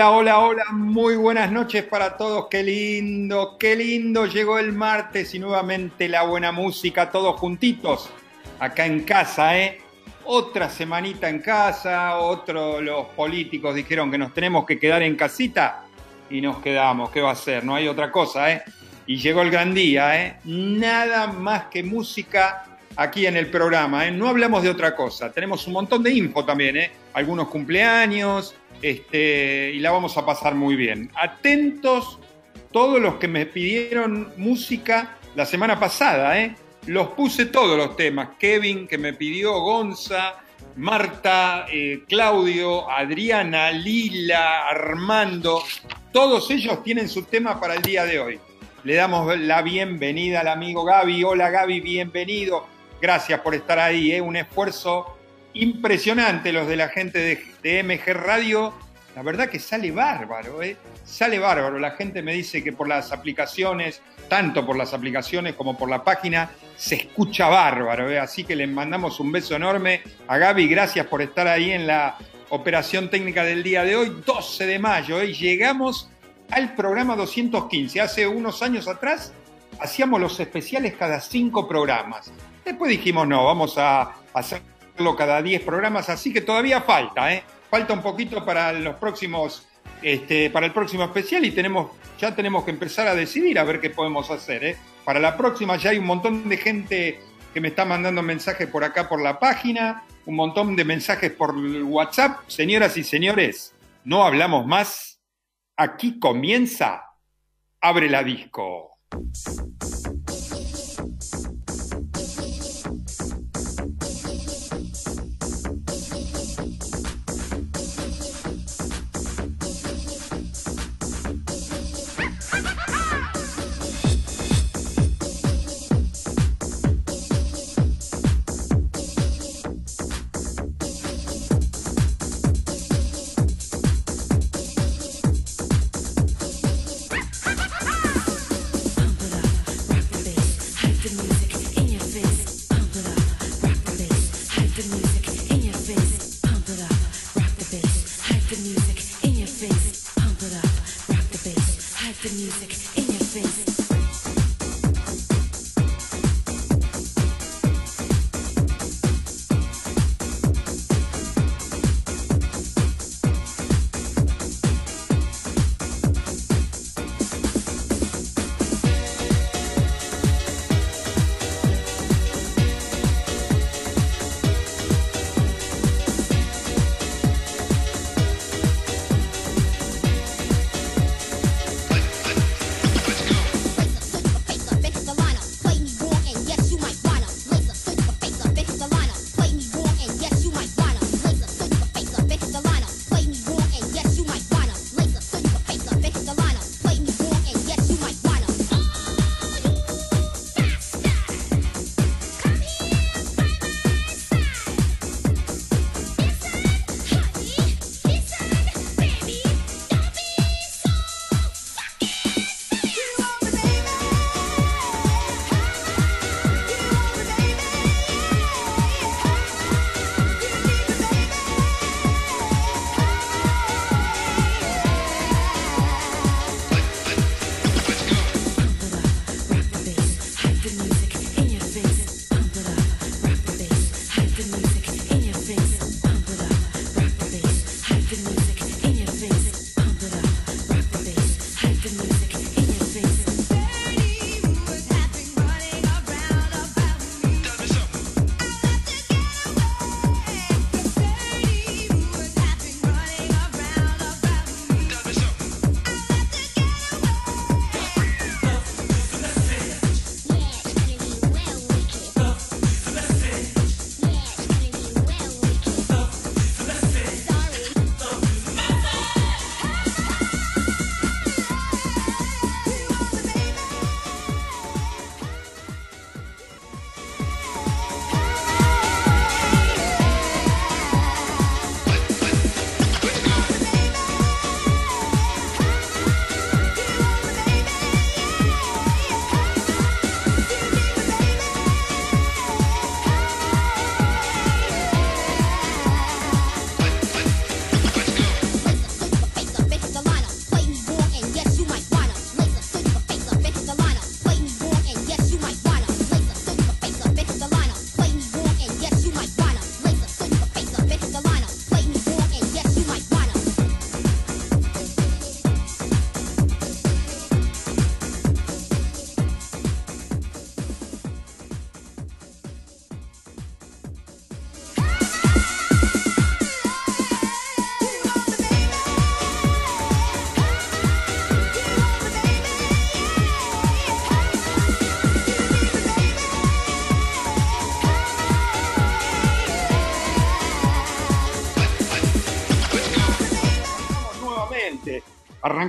Hola, hola, hola, muy buenas noches para todos, qué lindo, qué lindo, llegó el martes y nuevamente la buena música, todos juntitos, acá en casa, ¿eh? Otra semanita en casa, otro, los políticos dijeron que nos tenemos que quedar en casita y nos quedamos, ¿qué va a ser? No hay otra cosa, ¿eh? Y llegó el gran día, ¿eh? Nada más que música aquí en el programa, ¿eh? No hablamos de otra cosa, tenemos un montón de info también, ¿eh? Algunos cumpleaños, este, y la vamos a pasar muy bien. Atentos todos los que me pidieron música la semana pasada, ¿eh? Los puse todos los temas. Kevin, que me pidió, Gonza, Marta, eh, Claudio, Adriana, Lila, Armando. Todos ellos tienen su tema para el día de hoy. Le damos la bienvenida al amigo Gaby. Hola Gaby, bienvenido. Gracias por estar ahí. ¿eh? Un esfuerzo impresionante los de la gente de, MG Radio. La verdad que sale bárbaro, ¿eh? Sale bárbaro. La gente me dice que por las aplicaciones, tanto por las aplicaciones como por la página, se escucha bárbaro. ¿eh? Así que le mandamos un beso enorme a Gaby. Gracias por estar ahí en la operación técnica del día de hoy, 12 de mayo. ¿eh? Llegamos al programa 215. Hace unos años atrás hacíamos los especiales cada cinco programas. Después dijimos, no, vamos a hacer cada 10 programas, así que todavía falta, ¿eh? Falta un poquito para los próximos, este, para el próximo especial y tenemos, ya tenemos que empezar a decidir a ver qué podemos hacer, ¿eh? Para la próxima ya hay un montón de gente que me está mandando mensajes por acá por la página, un montón de mensajes por WhatsApp. Señoras y señores, no hablamos más. Aquí comienza Abre la Disco.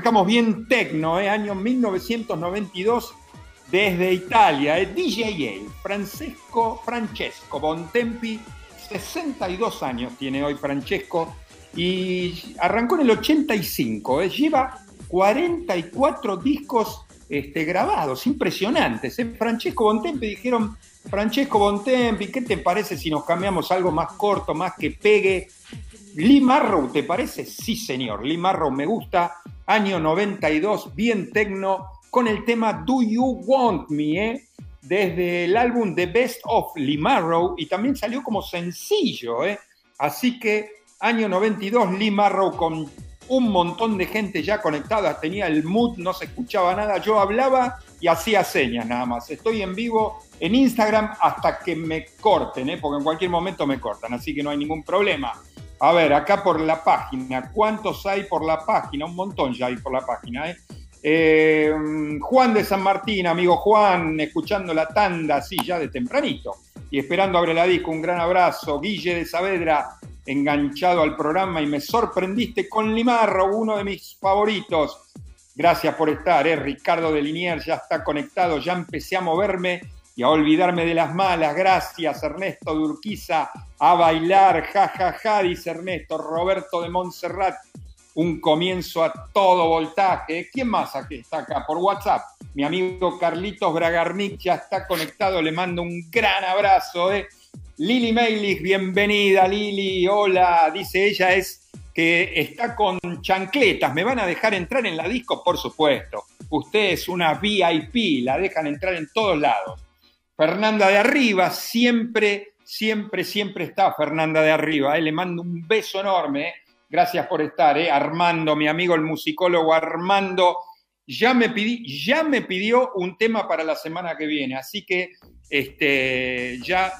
Arrancamos bien tecno, ¿eh? año 1992, desde Italia, ¿eh? DJ Francesco, Francesco Bontempi, 62 años tiene hoy Francesco, y arrancó en el 85, ¿eh? lleva 44 discos este, grabados, impresionantes. ¿eh? Francesco Bontempi dijeron, Francesco Bontempi, ¿qué te parece si nos cambiamos algo más corto, más que pegue? Lee Marrow, ¿te parece? Sí, señor. Lee Marrow me gusta. Año 92, bien tecno, con el tema Do You Want Me, ¿eh? desde el álbum The Best of Lee Marrow y también salió como sencillo. ¿eh? Así que año 92, Lee Marrow con un montón de gente ya conectada, tenía el mood, no se escuchaba nada, yo hablaba y hacía señas nada más. Estoy en vivo en Instagram hasta que me corten, ¿eh? porque en cualquier momento me cortan, así que no hay ningún problema. A ver, acá por la página, ¿cuántos hay por la página? Un montón ya hay por la página. ¿eh? Eh, Juan de San Martín, amigo Juan, escuchando la tanda, así ya de tempranito. Y esperando Abre la Disco, un gran abrazo. Guille de Saavedra, enganchado al programa y me sorprendiste con Limarro, uno de mis favoritos. Gracias por estar, ¿eh? Ricardo de Liniers ya está conectado, ya empecé a moverme y a olvidarme de las malas. Gracias, Ernesto de Urquiza, a bailar, jajaja, ja, ja, dice Ernesto. Roberto de Montserrat, un comienzo a todo voltaje. ¿Quién más aquí está acá? Por WhatsApp. Mi amigo Carlitos Bragarnik ya está conectado, le mando un gran abrazo. ¿eh? Lili Meilich, bienvenida Lili, hola, dice ella, es que está con chancletas, ¿me van a dejar entrar en la disco? Por supuesto, usted es una VIP, la dejan entrar en todos lados. Fernanda de Arriba, siempre, siempre, siempre está Fernanda de Arriba, ¿eh? le mando un beso enorme, ¿eh? gracias por estar, ¿eh? Armando, mi amigo el musicólogo Armando, ya me, ya me pidió un tema para la semana que viene, así que este, ya,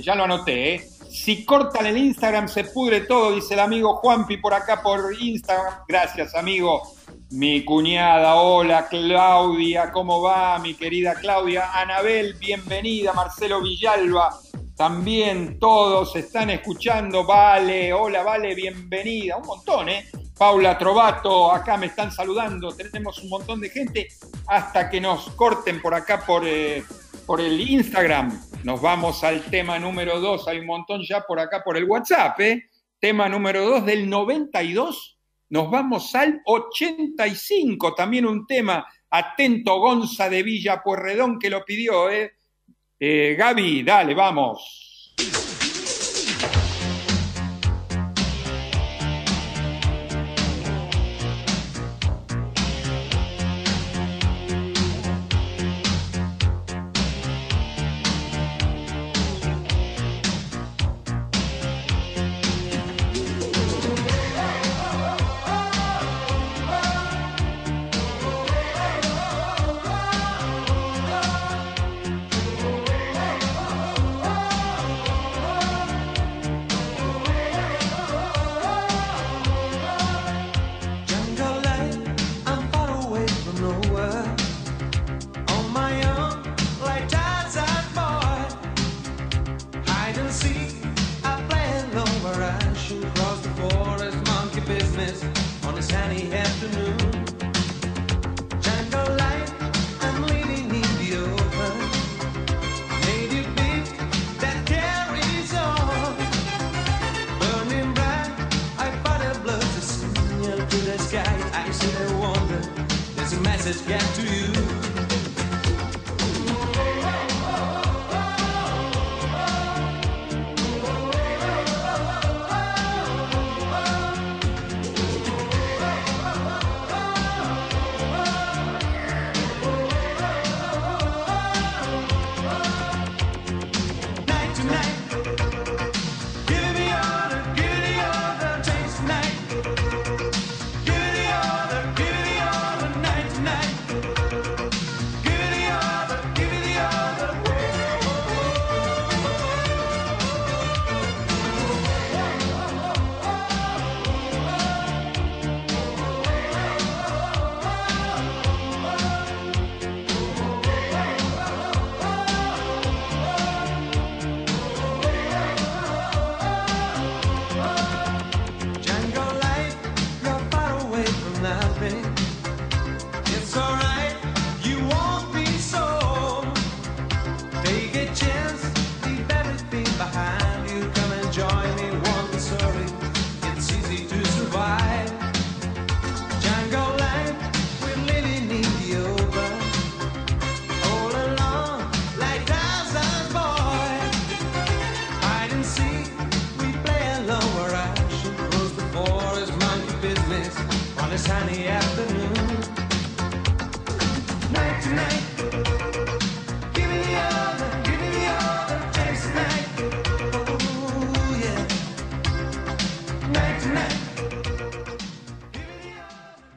ya lo anoté. Si cortan el Instagram se pudre todo, dice el amigo Juanpi por acá por Instagram. Gracias, amigo. Mi cuñada, hola Claudia, ¿cómo va mi querida Claudia? Anabel, bienvenida, Marcelo Villalba, también todos están escuchando, vale, hola, vale, bienvenida, un montón, ¿eh? Paula Trovato, acá me están saludando, tenemos un montón de gente, hasta que nos corten por acá por, eh, por el Instagram. Nos vamos al tema número 2, hay un montón ya por acá por el WhatsApp, ¿eh? Tema número 2 del 92, nos vamos al 85, también un tema, atento Gonza de Villa Puerredón que lo pidió, ¿eh? eh Gaby, dale, vamos. not been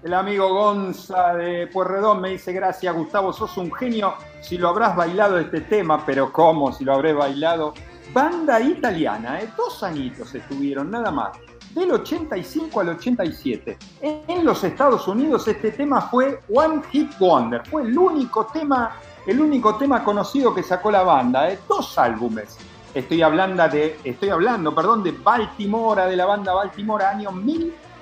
El amigo Gonza de Puerredón me dice, gracias Gustavo, sos un genio si lo habrás bailado este tema, pero ¿cómo si lo habré bailado? Banda italiana, ¿eh? dos añitos estuvieron, nada más, del 85 al 87. En los Estados Unidos este tema fue One Hit Wonder, fue el único tema, el único tema conocido que sacó la banda, ¿eh? dos álbumes. Estoy hablando de, estoy hablando, perdón, de Baltimore, de la banda Baltimore, año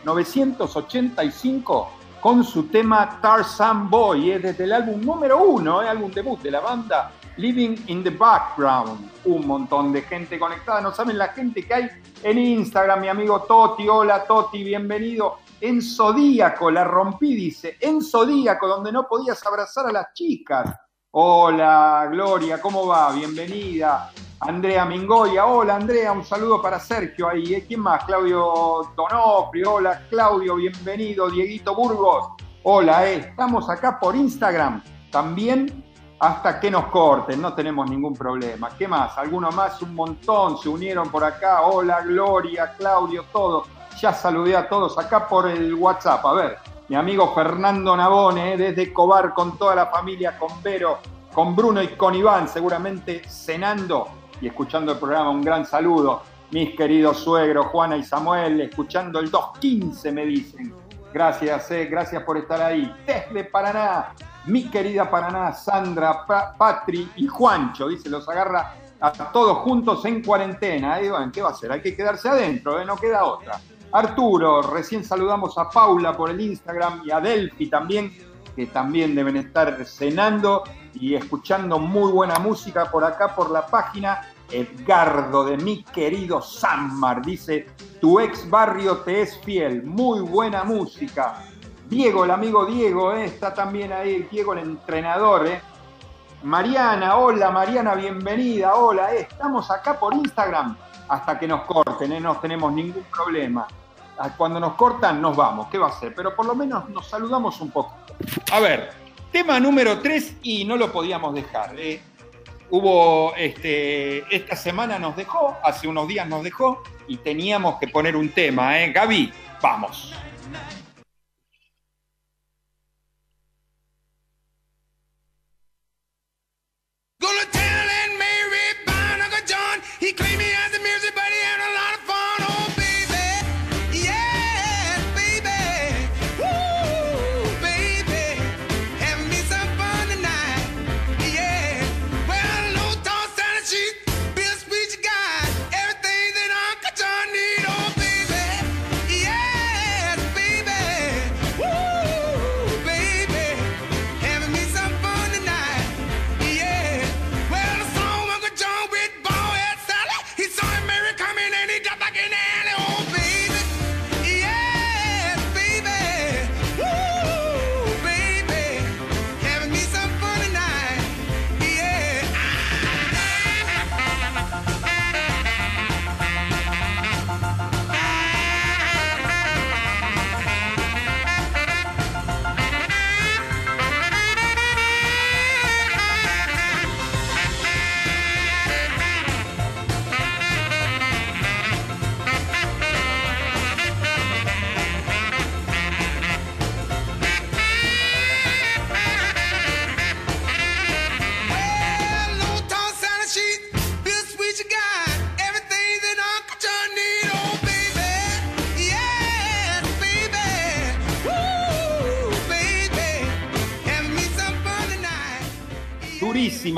1985 con su tema Tarzan Boy, es desde el álbum número uno, el álbum debut de la banda Living in the Background. Un montón de gente conectada, no saben la gente que hay en Instagram, mi amigo Toti, hola Toti, bienvenido. En Zodíaco, la rompí, dice, en Zodíaco, donde no podías abrazar a las chicas. Hola, Gloria, ¿cómo va? Bienvenida. Andrea Mingoya, hola Andrea, un saludo para Sergio ahí. ¿eh? ¿Quién más? Claudio Donofrio, hola Claudio, bienvenido. Dieguito Burgos, hola, eh. estamos acá por Instagram también hasta que nos corten, no tenemos ningún problema. ¿Qué más? ¿Alguno más? Un montón se unieron por acá. Hola Gloria, Claudio, todos. Ya saludé a todos acá por el WhatsApp. A ver, mi amigo Fernando Nabone, eh, desde Cobar con toda la familia, con Vero, con Bruno y con Iván, seguramente cenando y escuchando el programa. Un gran saludo, mis queridos suegros, Juana y Samuel, escuchando el 215, me dicen. Gracias, eh, gracias por estar ahí. Desde Paraná, mi querida Paraná, Sandra, Patri y Juancho, dice, los agarra a todos juntos en cuarentena. ¿eh? ¿Qué va a hacer? Hay que quedarse adentro, ¿eh? no queda otra. Arturo, recién saludamos a Paula por el Instagram y a Delphi también, que también deben estar cenando y escuchando muy buena música por acá, por la página. Edgardo de mi querido Sanmar dice, tu ex barrio te es fiel, muy buena música. Diego, el amigo Diego, eh, está también ahí, Diego el entrenador. Eh. Mariana, hola Mariana, bienvenida, hola, eh, estamos acá por Instagram hasta que nos corten, no tenemos ningún problema. Cuando nos cortan nos vamos, ¿qué va a ser? Pero por lo menos nos saludamos un poco. A ver, Tema número 3 y no lo podíamos dejar. Eh. Hubo, este, esta semana nos dejó, hace unos días nos dejó y teníamos que poner un tema. ¿eh? Gaby, vamos.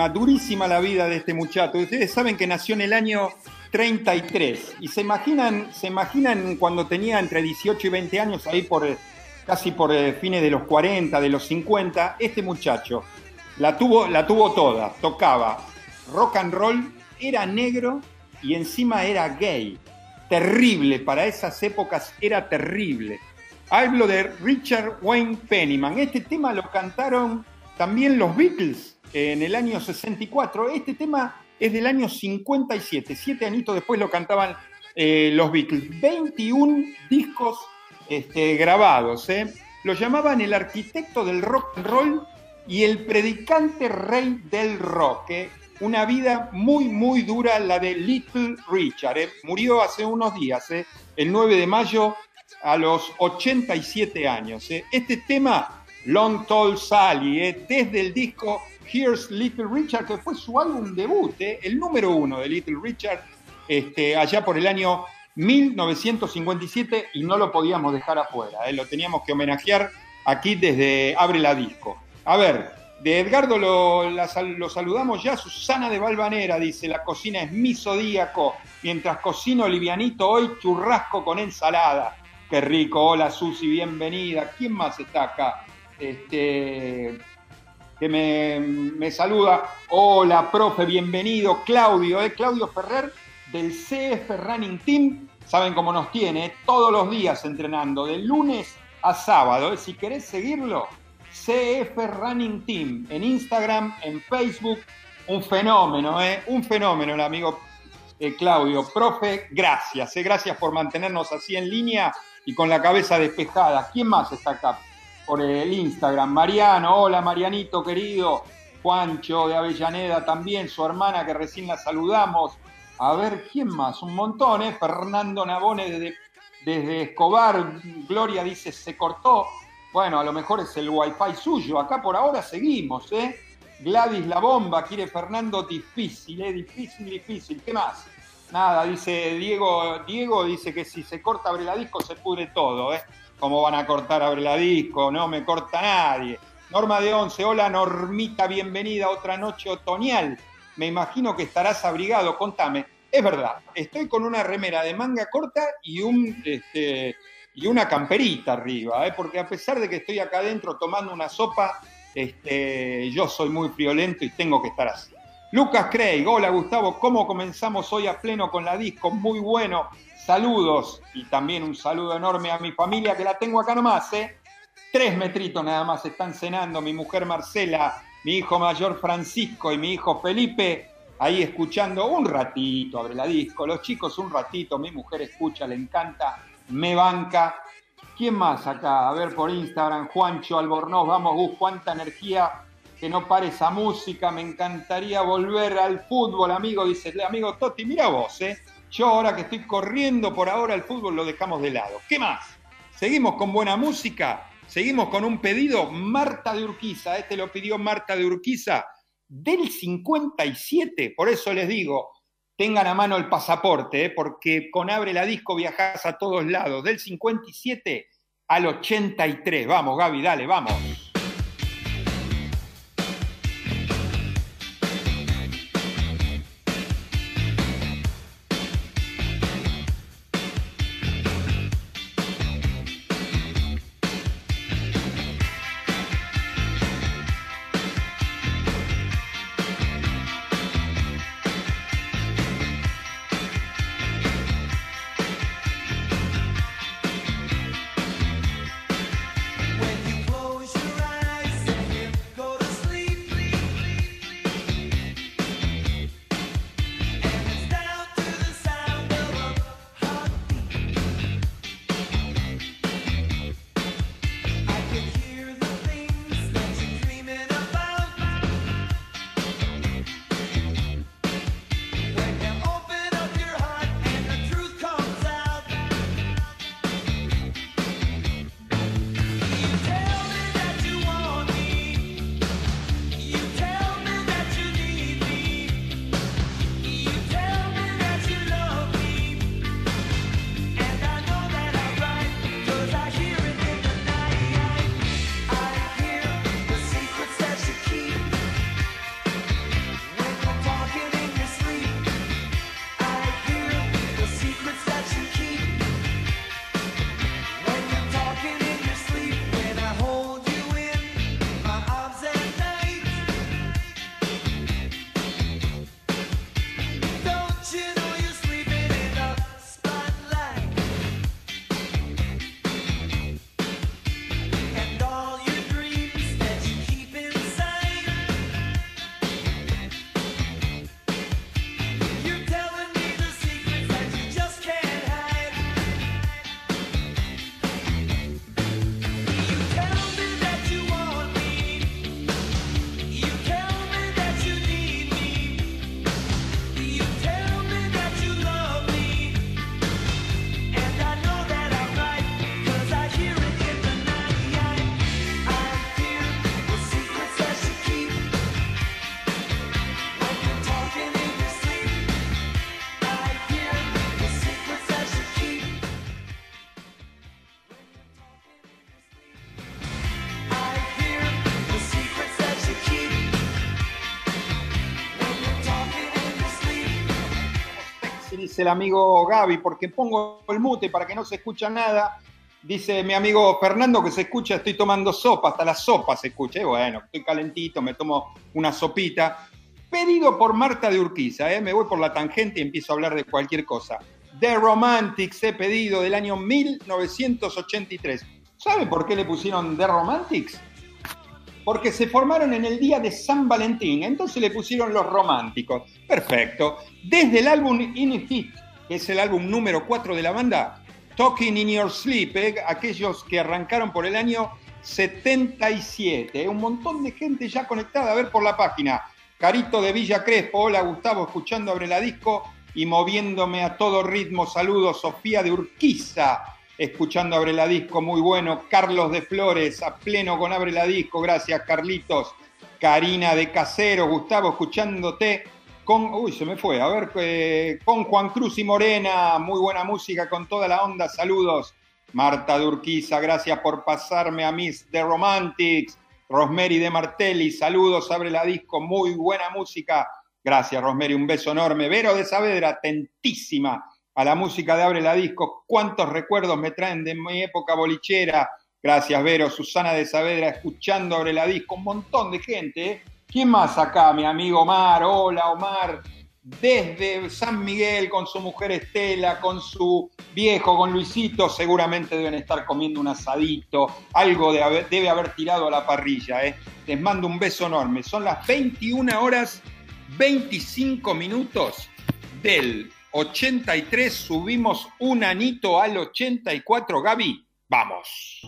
Durísima, la vida de este muchacho. Ustedes saben que nació en el año 33 y se imaginan, se imaginan cuando tenía entre 18 y 20 años, ahí por casi por eh, fines de los 40, de los 50, este muchacho la tuvo, la tuvo toda, tocaba rock and roll, era negro y encima era gay. Terrible, para esas épocas era terrible. Hablo de Richard Wayne Pennyman. Este tema lo cantaron también los Beatles en el año 64. Este tema es del año 57, siete añitos después lo cantaban eh, los Beatles. 21 discos este, grabados. ¿eh? lo llamaban el arquitecto del rock and roll y el predicante rey del rock. ¿eh? Una vida muy, muy dura la de Little Richard. ¿eh? Murió hace unos días, el 9 de mayo, a los 87 años. Este tema, Long Tall Sally, desde el disco Here's Little Richard, que fue su álbum debut, el número uno de Little Richard, este, allá por el año 1957 y no lo podíamos dejar afuera, lo teníamos que homenajear aquí desde Abre la Disco. A ver, de Edgardo lo, lo, saludamos ya. Susana de Valvanera dice: La cocina es mi zodíaco. Mientras cocino livianito hoy, churrasco con ensalada. Qué rico. Hola Susi, bienvenida. ¿Quién más está acá? Este, que me, me saluda. Hola, profe, bienvenido. Claudio, ¿eh? Claudio Ferrer del CF Running Team. Saben cómo nos tiene, todos los días entrenando, de lunes a sábado. ¿eh? Si querés seguirlo, CF Running Team en Instagram, en Facebook. Un fenómeno, ¿eh? Un fenómeno el amigo eh, Claudio. Profe, gracias, ¿eh? gracias por mantenernos así en línea y con la cabeza despejada. ¿Quién más está acá por el Instagram? Mariano, hola Marianito querido. Juancho de Avellaneda también, su hermana que recién la saludamos. A ver, ¿quién más? Un montón, ¿eh? Fernando Nabone desde, desde Escobar. Gloria dice, se cortó. Bueno, a lo mejor es el wifi suyo. Acá por ahora seguimos, ¿eh? Gladys la bomba, quiere Fernando difícil, ¿eh? Difícil, difícil. ¿Qué más? Nada, dice Diego, Diego dice que si se corta abre la disco se pudre todo, ¿eh? ¿Cómo van a cortar abre la disco? No me corta nadie. Norma de Once, hola Normita, bienvenida a otra noche otoñal. Me imagino que estarás abrigado, contame. Es verdad, estoy con una remera de manga corta y un este, y una camperita arriba, ¿eh? porque a pesar de que estoy acá adentro tomando una sopa, este, yo soy muy friolento y tengo que estar así. Lucas Craig, hola Gustavo, ¿cómo comenzamos hoy a pleno con la disco? Muy bueno, saludos y también un saludo enorme a mi familia que la tengo acá nomás, ¿eh? Tres metritos nada más están cenando, mi mujer Marcela, mi hijo mayor Francisco y mi hijo Felipe, ahí escuchando un ratito, abre la disco, los chicos un ratito, mi mujer escucha, le encanta me banca. ¿Quién más acá? A ver por Instagram, Juancho Albornoz, vamos, Gus, cuánta energía, que no pare esa música, me encantaría volver al fútbol, amigo, dice amigo Totti, mira vos, ¿eh? Yo ahora que estoy corriendo por ahora el fútbol lo dejamos de lado. ¿Qué más? Seguimos con buena música, seguimos con un pedido, Marta de Urquiza, este lo pidió Marta de Urquiza, del 57, por eso les digo, tengan a mano el pasaporte, ¿eh? porque con Abre la Disco viajas a todos lados, del 57 al 83. Vamos, Gaby, dale, vamos. Dice el amigo Gaby, porque pongo el mute para que no se escucha nada. Dice mi amigo Fernando que se escucha, estoy tomando sopa, hasta la sopa se escucha. Y bueno, estoy calentito, me tomo una sopita. Pedido por Marta de Urquiza, ¿eh? me voy por la tangente y empiezo a hablar de cualquier cosa. The Romantics he pedido del año 1983. ¿Sabe por qué le pusieron The Romantics? Porque se formaron en el día de San Valentín, entonces le pusieron los románticos. Perfecto. Desde el álbum In It, que es el álbum número 4 de la banda, Talking in Your Sleep, ¿eh? aquellos que arrancaron por el año 77. ¿eh? Un montón de gente ya conectada a ver por la página. Carito de Villa Crespo, hola Gustavo, escuchando Abre la Disco y moviéndome a todo ritmo. Saludos, Sofía de Urquiza, escuchando Abre la Disco, muy bueno. Carlos de Flores, a pleno con Abre la Disco, gracias Carlitos. Karina de Casero, Gustavo, escuchándote con, uy, se me fue, a ver, eh, con Juan Cruz y Morena, muy buena música con toda la onda, saludos. Marta de Urquiza, gracias por pasarme a Miss The Romantics. Rosemary de Martelli, saludos, abre la disco, muy buena música. Gracias, Rosemary, un beso enorme. Vero de Saavedra, atentísima a la música de Abre la Disco. ¿Cuántos recuerdos me traen de mi época bolichera? Gracias, Vero. Susana de Saavedra, escuchando Abre la Disco. Un montón de gente. ¿eh? ¿Quién más acá? Mi amigo Omar. Hola, Omar. Desde San Miguel con su mujer Estela, con su viejo, con Luisito, seguramente deben estar comiendo un asadito, algo debe haber tirado a la parrilla. ¿eh? Les mando un beso enorme. Son las 21 horas 25 minutos del 83, subimos un anito al 84. Gaby, vamos.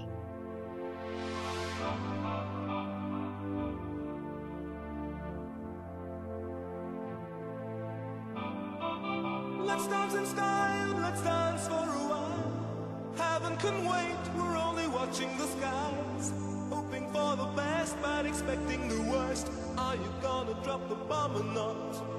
Let's dance in style, let's dance for a while. Heaven can wait, we're only watching the skies. Hoping for the best, but expecting the worst. Are you gonna drop the bomb or not?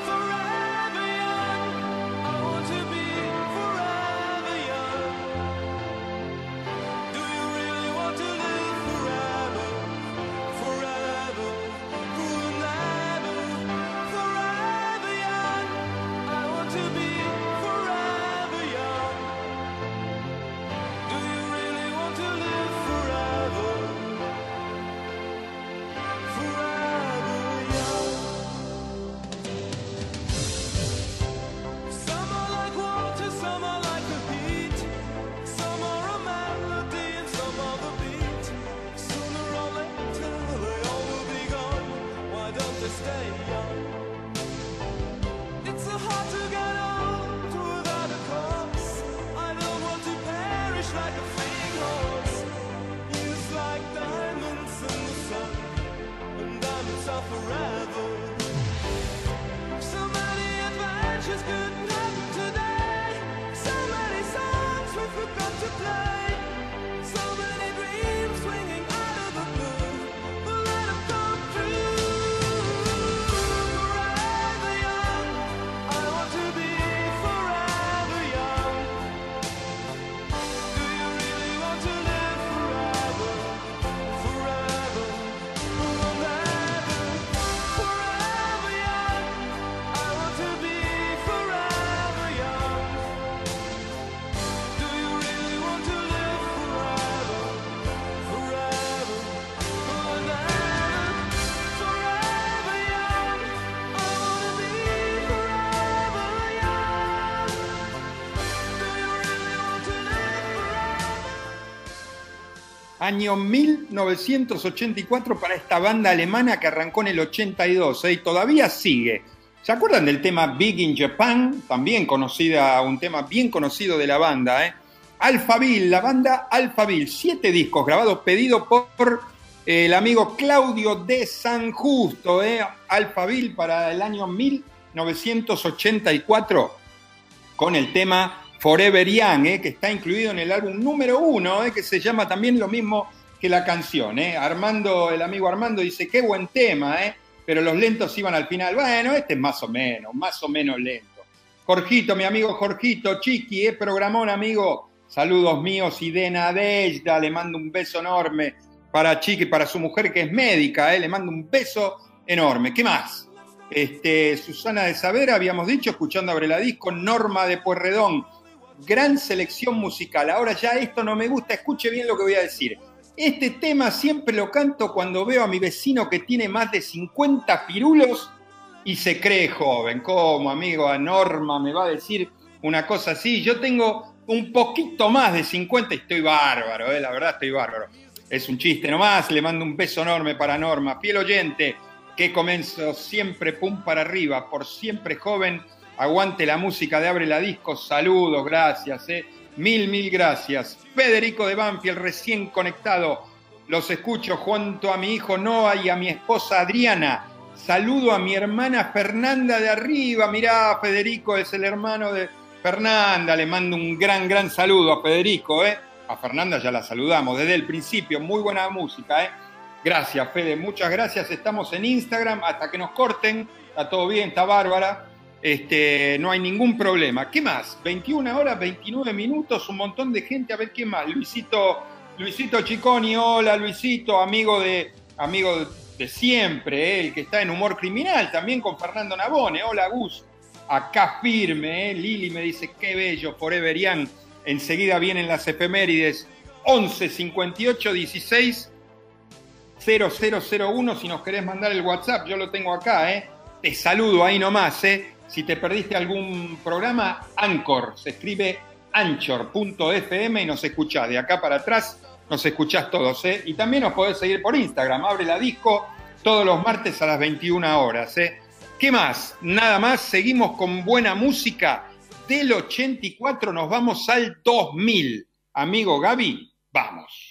Año 1984 para esta banda alemana que arrancó en el 82 ¿eh? y todavía sigue. ¿Se acuerdan del tema Big in Japan? También conocida, un tema bien conocido de la banda. ¿eh? Alphaville, la banda Alphaville, siete discos grabados, pedido por el amigo Claudio de San Justo. ¿eh? Alphaville para el año 1984 con el tema Forever Young, eh, que está incluido en el álbum número uno, eh, que se llama también lo mismo que la canción. Eh. Armando, el amigo Armando dice, qué buen tema, eh, pero los lentos iban al final. Bueno, este es más o menos, más o menos lento. Jorgito, mi amigo Jorgito, Chiqui, eh, programón, amigo. Saludos míos y de Nadejda, le mando un beso enorme para Chiqui, para su mujer que es médica, eh, le mando un beso enorme. ¿Qué más? Este, Susana de Saber, habíamos dicho, escuchando Abre la Disco, Norma de Puerredón, gran selección musical. Ahora ya esto no me gusta, escuche bien lo que voy a decir. Este tema siempre lo canto cuando veo a mi vecino que tiene más de 50 pirulos y se cree joven. ¿Cómo, amigo? A Norma me va a decir una cosa así. Yo tengo un poquito más de 50 y estoy bárbaro, ¿eh? la verdad estoy bárbaro. Es un chiste nomás, le mando un beso enorme para Norma. Fiel oyente, que comenzó siempre pum para arriba, por siempre joven Aguante la música de Abre la Disco. Saludos, gracias. Eh. Mil, mil gracias. Federico de Banfield, recién conectado. Los escucho junto a mi hijo Noah y a mi esposa Adriana. Saludo a mi hermana Fernanda de arriba. Mirá, Federico es el hermano de Fernanda. Le mando un gran, gran saludo a Federico. ¿eh? A Fernanda ya la saludamos desde el principio. Muy buena música. ¿eh? Gracias, Fede. Muchas gracias. Estamos en Instagram hasta que nos corten. Está todo bien, está bárbara. Este, no hay ningún problema. ¿Qué más? 21 horas, 29 minutos, un montón de gente. A ver qué más. Luisito, Luisito Chiconi, hola Luisito, amigo de, amigo de siempre, eh, el que está en humor criminal, también con Fernando Nabone. Hola Gus, acá firme. Eh. Lili me dice, qué bello, Forever Young. Enseguida vienen las efemérides. 11 58 16 0001 si nos querés mandar el WhatsApp, yo lo tengo acá, ¿eh? Te saludo ahí nomás, ¿eh? Si te perdiste algún programa, Anchor, se escribe anchor.fm y nos escuchás. De acá para atrás nos escuchás todos. ¿eh? Y también nos podés seguir por Instagram, abre la disco todos los martes a las 21 horas. ¿eh? ¿Qué más? Nada más, seguimos con buena música. Del 84 nos vamos al 2000. Amigo Gaby, vamos.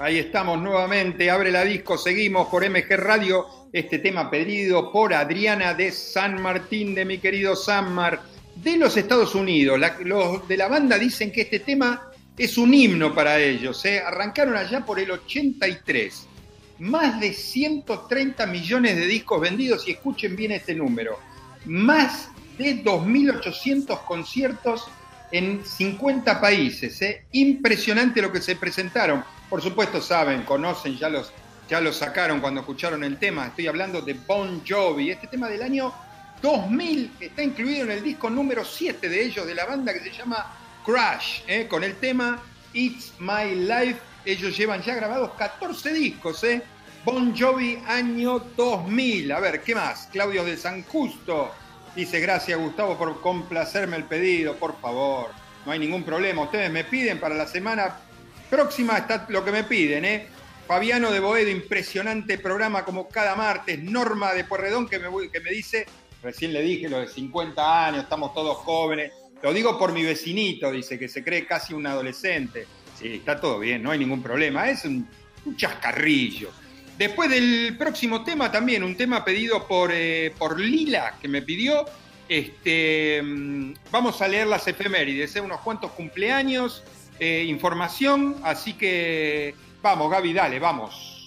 Ahí estamos nuevamente, abre la disco, seguimos por MG Radio, este tema pedido por Adriana de San Martín, de mi querido Sanmar, de los Estados Unidos. los de la banda dicen que este tema es un himno para ellos. ¿eh? Arrancaron allá por el 83. Más de 130 millones de discos vendidos y escuchen bien este número. Más de 2.800 conciertos en 50 países. ¿eh? Impresionante lo que se presentaron por supuesto saben, conocen, ya los, ya los sacaron cuando escucharon el tema. Estoy hablando de Bon Jovi. Este tema del año 2000 está incluido en el disco número 7 de ellos, de la banda que se llama Crash, ¿eh? con el tema It's My Life. Ellos llevan ya grabados 14 discos, ¿eh? Bon Jovi año 2000. A ver, ¿qué más? Claudio de San Justo dice, gracias Gustavo por complacerme el pedido, por favor. No hay ningún problema. Ustedes me piden para la semana Próxima está lo que me piden, ¿eh? Fabiano de Boedo, impresionante programa como cada martes. Norma de Porredón que me, que me dice, recién le dije lo de 50 años, estamos todos jóvenes. Lo digo por mi vecinito, dice que se cree casi un adolescente. Sí, está todo bien, no hay ningún problema. Es un, chascarrillo. Después del próximo tema también, un tema pedido por, eh, por Lila, que me pidió. Este, mm, vamos a leer las efemérides, ¿eh? unos cuantos cumpleaños. Eh, información, así que vamos, Gaby, dale, vamos.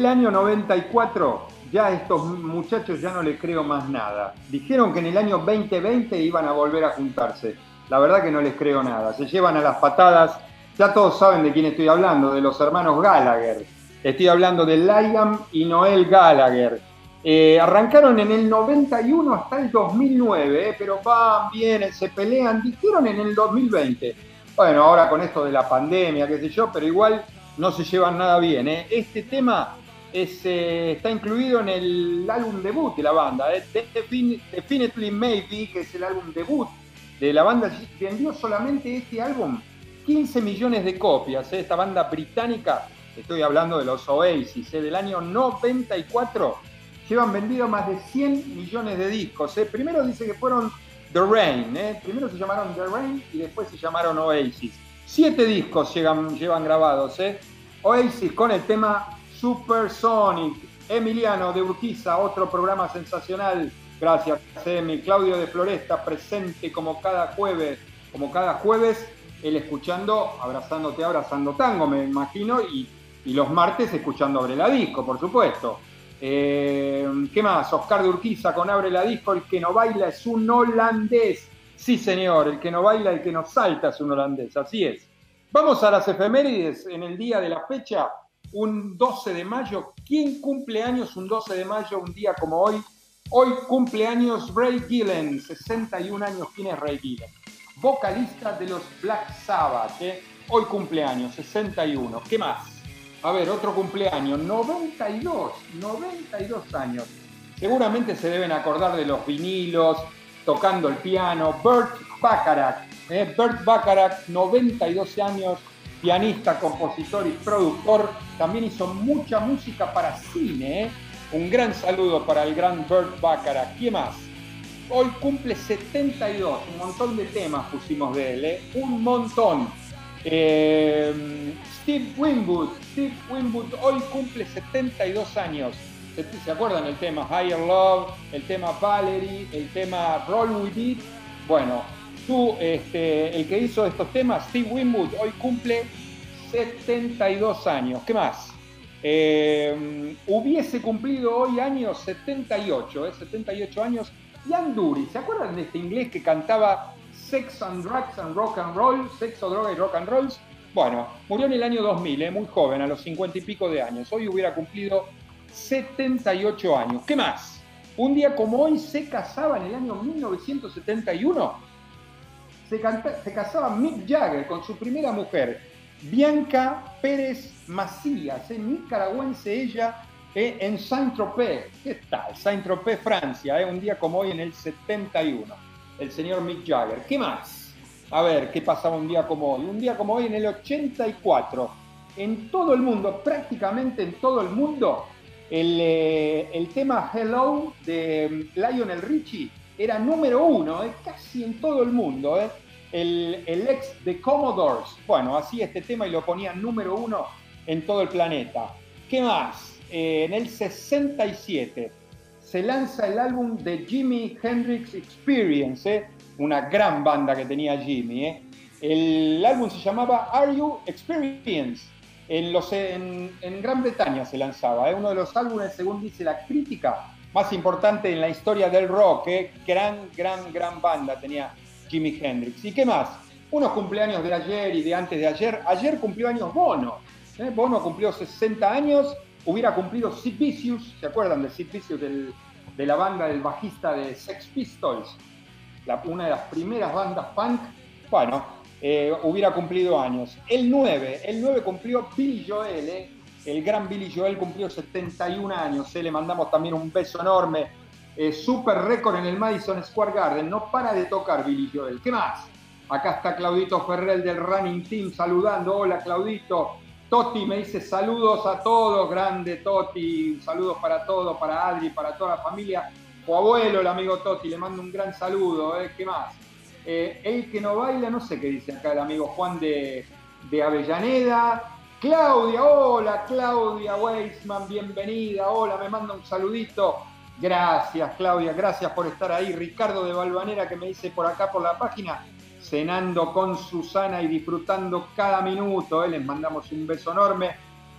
Del año 94, ya a estos muchachos ya no les creo más nada. Dijeron que en el año 2020 iban a volver a juntarse. La verdad que no les creo nada. Se llevan a las patadas. Ya todos saben de quién estoy hablando, de los hermanos Gallagher. Estoy hablando de Liam y Noel Gallagher. Eh, arrancaron en el 91 hasta el 2009, eh, pero van, bien, se pelean. Dijeron en el 2020. Bueno, ahora con esto de la pandemia, qué sé yo, pero igual no se llevan nada bien. Eh. Este tema eh, está incluido en el álbum debut de la banda, eh, Definitely Maybe, que es el álbum debut de la banda. Vendió solamente este álbum 15 millones de copias. Eh. Esta banda británica, estoy hablando de los Oasis, del año 94, llevan vendido más de 100 millones de discos. Primero dice que fueron The Rain, primero se llamaron The Rain y después se llamaron Oasis. Siete discos llevan grabados. Oasis con el tema Supersonic. Emiliano de Urquiza, otro programa sensacional. Gracias, Emi. Claudio de Floresta, presente como cada jueves, como cada jueves, él escuchando, abrazándote, abrazando tango, me imagino, y, los martes escuchando Abre la Disco, por supuesto. Eh, ¿Qué más? Oscar de Urquiza con Abre la Disco, el que no baila es un holandés. Sí, señor, el que no baila, el que no salta es un holandés, así es. Vamos a las efemérides en el día de la fecha un 12 de mayo. ¿Quién cumple años un 12 de mayo, un día como hoy? Hoy cumple años Ray Gillen, 61 años. ¿Quién es Ray Gillen? Vocalista de los Black Sabbath. ¿eh? Hoy cumpleaños, 61. ¿Qué más? A ver, otro cumpleaños, 92, 92 años. Seguramente se deben acordar de los vinilos, tocando el piano. Burt Bacharach, ¿eh? Burt Bacharach, 92 años, pianista, compositor y productor. También hizo mucha música para cine. ¿eh? Un gran saludo para el gran Burt Baccarat. ¿Quién más? Hoy cumple 72, un montón de temas pusimos de él, ¿eh? un montón. Eh, Steve Winwood, Steve Winwood hoy cumple 72 años. ¿Se acuerdan el tema Higher Love, el tema Valerie, el tema Roll With It? Bueno, este, el que hizo estos temas, Steve Winwood, hoy cumple 72 años. ¿Qué más? Eh, hubiese cumplido hoy años 78, ¿eh? 78 años. Ian Dury, ¿se acuerdan de este inglés que cantaba Sex and Drugs and Rock and Roll? Sexo, droga y rock and rolls. Bueno, murió en el año 2000, ¿eh? muy joven, a los 50 y pico de años. Hoy hubiera cumplido 78 años. ¿Qué más? Un día como hoy se casaba en el año 1971 se, casaba Mick Jagger con su primera mujer, Bianca Pérez Macías, eh, nicaragüense ella, eh, en Saint-Tropez. ¿Qué tal? Saint-Tropez, Francia, eh, un día como hoy en el 71. El señor Mick Jagger. ¿Qué más? A ver, ¿qué pasaba un día como hoy? Un día como hoy en el 84. En todo el mundo, prácticamente en todo el mundo, el, el tema Hello de Lionel Richie era número uno, eh, casi en todo el mundo. Eh. El, ex de Commodores, bueno, hacía este tema y lo ponía número uno en todo el planeta. ¿Qué más? Eh, en el 67 se lanza el álbum de Jimi Hendrix Experience, una gran banda que tenía Jimi. El álbum se llamaba Are You Experience? En, los, en, en Gran Bretaña se lanzaba, uno de los álbumes, según dice la crítica, más importante en la historia del rock. ¿eh? Gran, gran, gran banda tenía Jimi Hendrix. ¿Y qué más? Unos cumpleaños de ayer y de antes de ayer. Ayer cumplió años Bono. ¿eh? Bono cumplió 60 años. Hubiera cumplido Sid Vicious. ¿Se acuerdan de Sid Vicious de la banda del bajista de Sex Pistols? una de las primeras bandas punk. Bueno, eh, hubiera cumplido años. El 9, el 9 cumplió Billy Joel, ¿eh? El gran Billy Joel cumplió 71 años, ¿eh? le mandamos también un beso enorme. Eh, super récord en el Madison Square Garden, no para de tocar Billy Joel. ¿Qué más? Acá está Claudito Ferrell del Running Team saludando. Hola Claudito. Toti me dice saludos a todos, grande Toti, saludos para todos, para Adri, para toda la familia. Tu abuelo, el amigo Toti, le mando un gran saludo. ¿eh? ¿Qué más? El que no baila, no sé qué dice acá el amigo Juan de, de Avellaneda. Claudia, hola Claudia Weisman, bienvenida, hola, me manda un saludito. Gracias Claudia, gracias por estar ahí. Ricardo de Balvanera que me dice por acá por la página, cenando con Susana y disfrutando cada minuto. ¿eh? Les mandamos un beso enorme.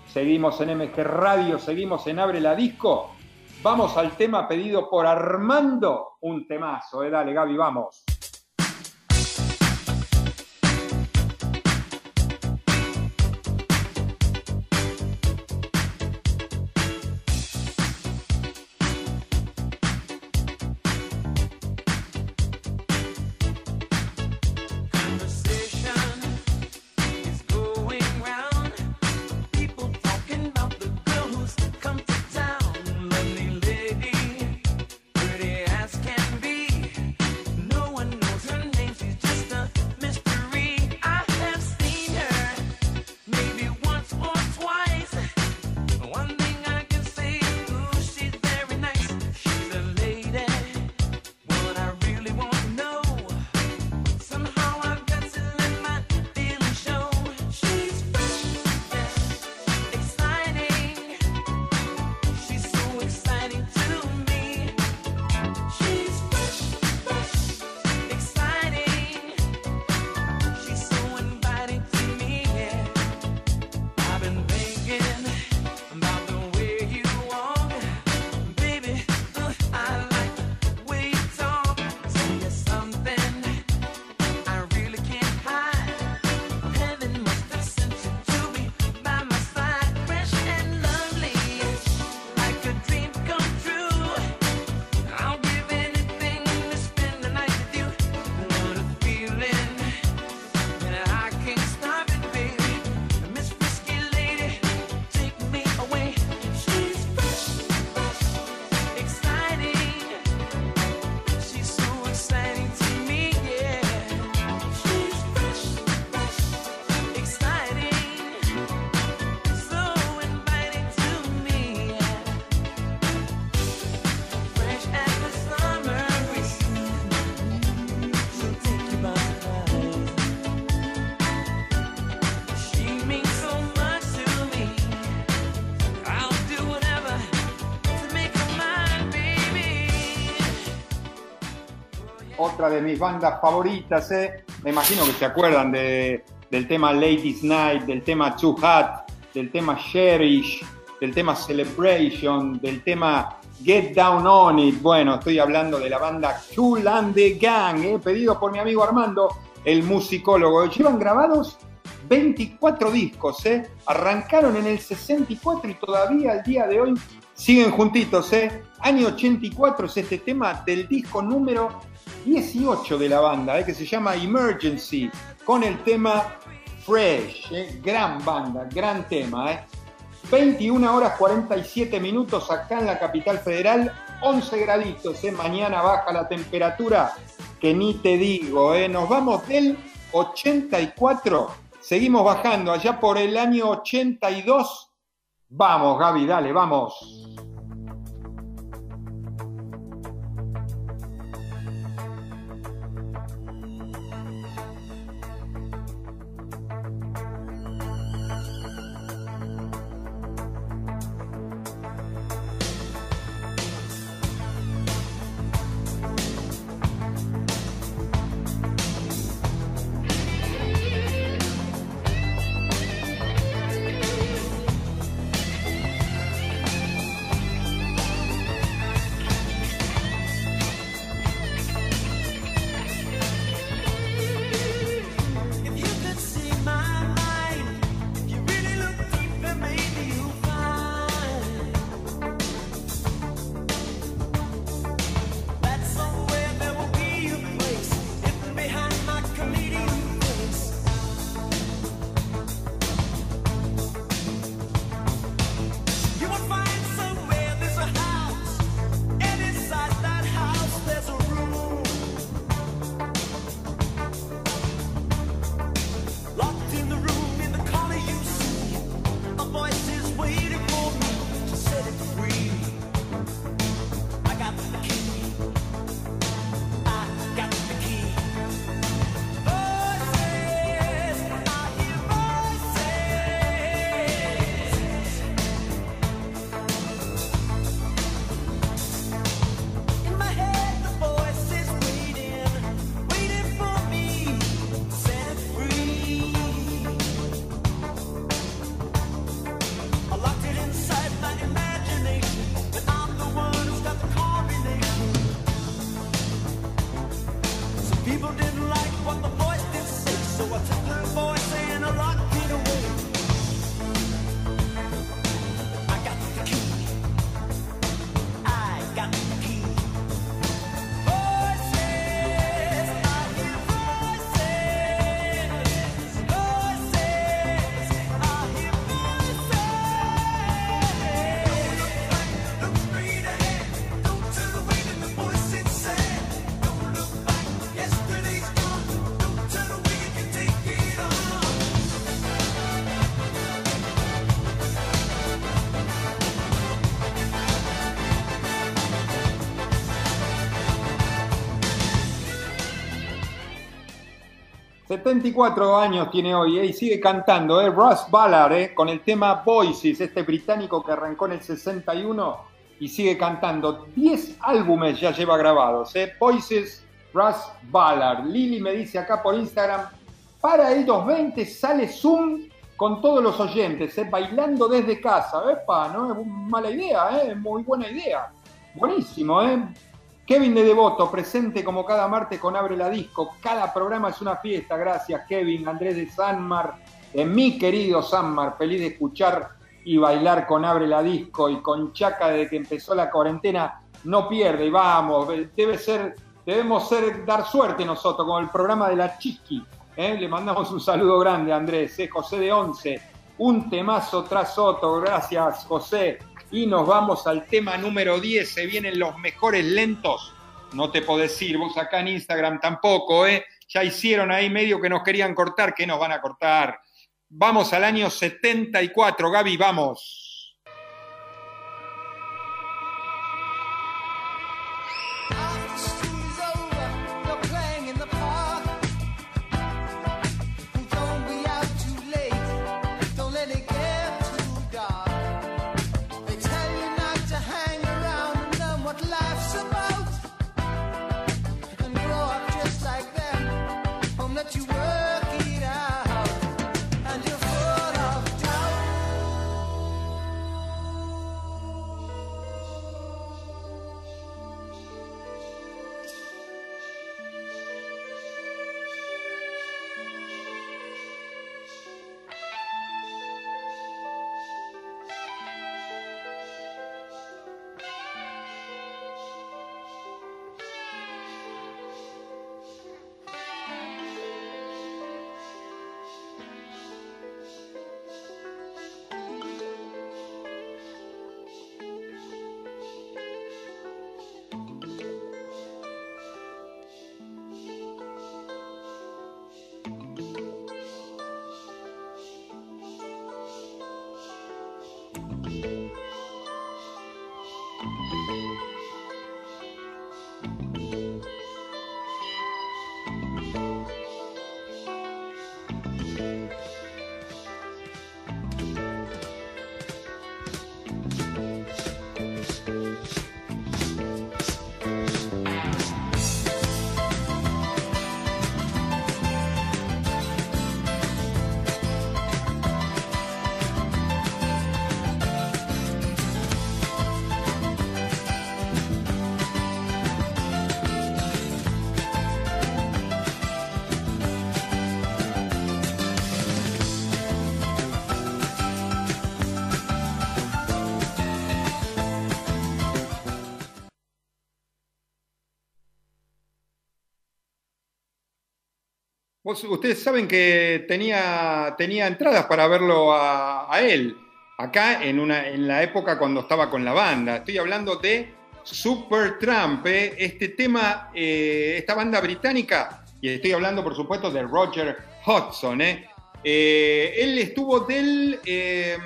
seguimos en MG Radio, seguimos en Abre la Disco. Vamos al tema pedido por Armando, un temazo, eh, dale Gaby, vamos. De mis bandas favoritas, ¿eh? Me imagino que se acuerdan de, del tema Ladies Night, del tema Too Hot, del tema Cherish, del tema Celebration, del tema Get Down On It. Bueno, estoy hablando de la banda Cool and the Gang, ¿eh? pedido por mi amigo Armando, el musicólogo. Llevan grabados 24 discos, ¿eh? Arrancaron en el 64 y todavía al día de hoy siguen juntitos, ¿eh? Año 84 es este tema del disco número 18 de la banda, eh, que se llama Emergency, con el tema Fresh. Eh, gran banda, gran tema. Eh. 21 horas 47 minutos acá en la capital federal, 11 graditos. Eh. Mañana baja la temperatura, que ni te digo. Eh. Nos vamos del 84, seguimos bajando allá por el año 82. Vamos, Gaby, dale, vamos. 74 años tiene hoy ¿eh? y sigue cantando, ¿eh? Russ Ballard, ¿eh? con el tema Voices, este británico que arrancó en el 61 y sigue cantando. 10 álbumes ya lleva grabados, ¿eh? Voices, Russ Ballard. Lili me dice acá por Instagram, para el 220 sale Zoom con todos los oyentes, bailando desde casa. Epa, no es mala idea, ¿eh? muy buena idea. Buenísimo, ¿eh? Kevin de Devoto, presente como cada martes con Abre la Disco. Cada programa es una fiesta. Gracias, Kevin. Andrés de Sanmar, eh, mi querido Sanmar, feliz de escuchar y bailar con Abre la Disco y con Chaca desde que empezó la cuarentena. No pierde, y vamos, debe ser, debemos ser, dar suerte nosotros con el programa de la Chiqui. ¿eh? Le mandamos un saludo grande, Andrés. ¿eh? José de Once, un temazo tras otro. Gracias, José y nos vamos al tema número 10. Se vienen los mejores lentos. No te puedo decir, vos acá en Instagram tampoco, ¿eh? Ya hicieron ahí medio que nos querían cortar, que nos van a cortar. Vamos al año 74, Gaby, vamos. Ustedes saben que tenía, tenía entradas para verlo a, él, acá en, una, en la época cuando estaba con la banda. Estoy hablando de Super Trump, ¿eh? este tema, eh, esta banda británica, y estoy hablando por supuesto de Roger Hodgson. ¿eh? él estuvo del, del,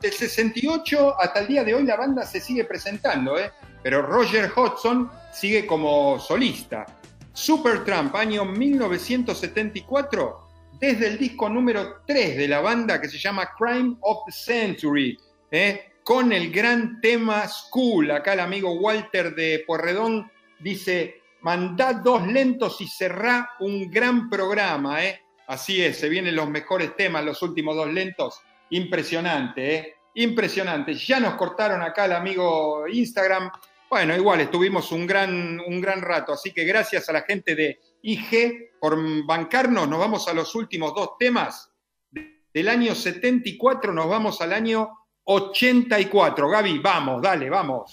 del, 68 hasta el día de hoy, la banda se sigue presentando, pero Roger Hodgson sigue como solista. Supertramp, año 1974, desde el disco número 3 de la banda que se llama Crime of the Century, ¿eh? con el gran tema School. Acá el amigo Walter de Porredón dice, mandá dos lentos y cerrá un gran programa. ¿eh? Así es, se vienen los mejores temas, los últimos dos lentos. Impresionante, ¿eh? impresionante. Ya nos cortaron acá el amigo Instagram bueno, igual estuvimos un gran, un gran rato, así que gracias a la gente de IG por bancarnos. Nos vamos a los últimos dos temas. Del año 74 nos vamos al año 84. Gaby, vamos, dale, vamos.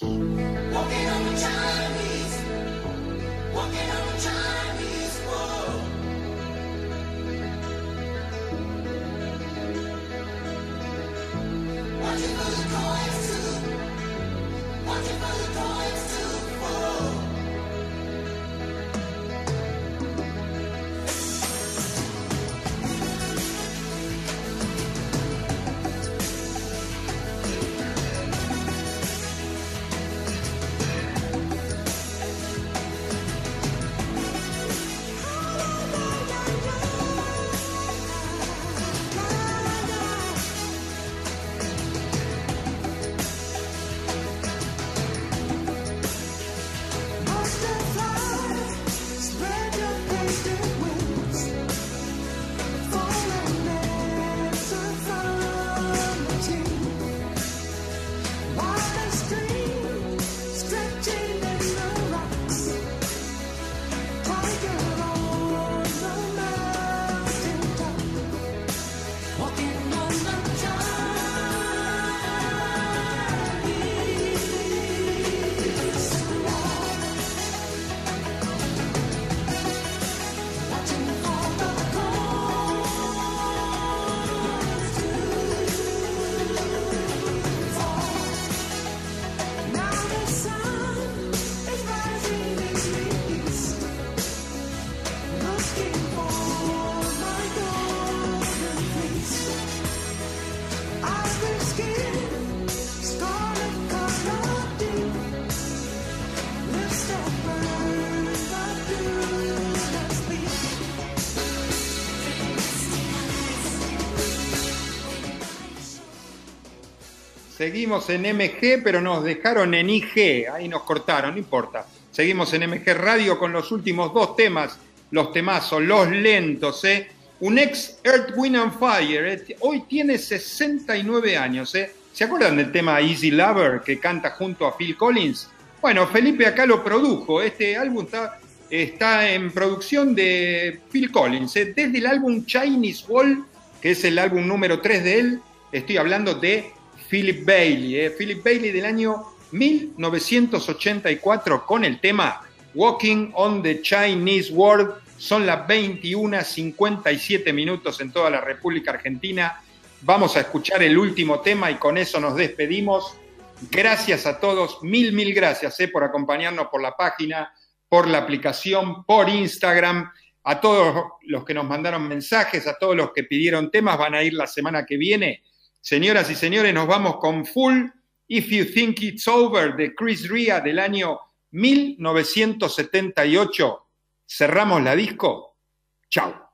Seguimos en MG, pero nos dejaron en IG. Ahí nos cortaron, no importa. Seguimos en MG Radio con los últimos dos temas, los temazos, los lentos, ¿eh? Un ex Earth, Wind and Fire, ¿eh? hoy tiene 69 años, ¿eh? ¿Se acuerdan del tema Easy Lover que canta junto a Phil Collins? Bueno, Felipe acá lo produjo. Este álbum está, en producción de Phil Collins. Desde el álbum Chinese Wall, que es el álbum número 3 de él, estoy hablando de Philip Bailey. ¿eh? Philip Bailey del año 1984 con el tema Walking on the Chinese World. Son las 21.57 minutos en toda la República Argentina. Vamos a escuchar el último tema y con eso nos despedimos. Gracias a todos, mil, mil gracias eh, por acompañarnos por la página, por la aplicación, por Instagram. A todos los que nos mandaron mensajes, a todos los que pidieron temas, van a ir la semana que viene. Señoras y señores, nos vamos con Full If You Think It's Over de Chris Ria del año 1978. Cerramos la disco. Chao.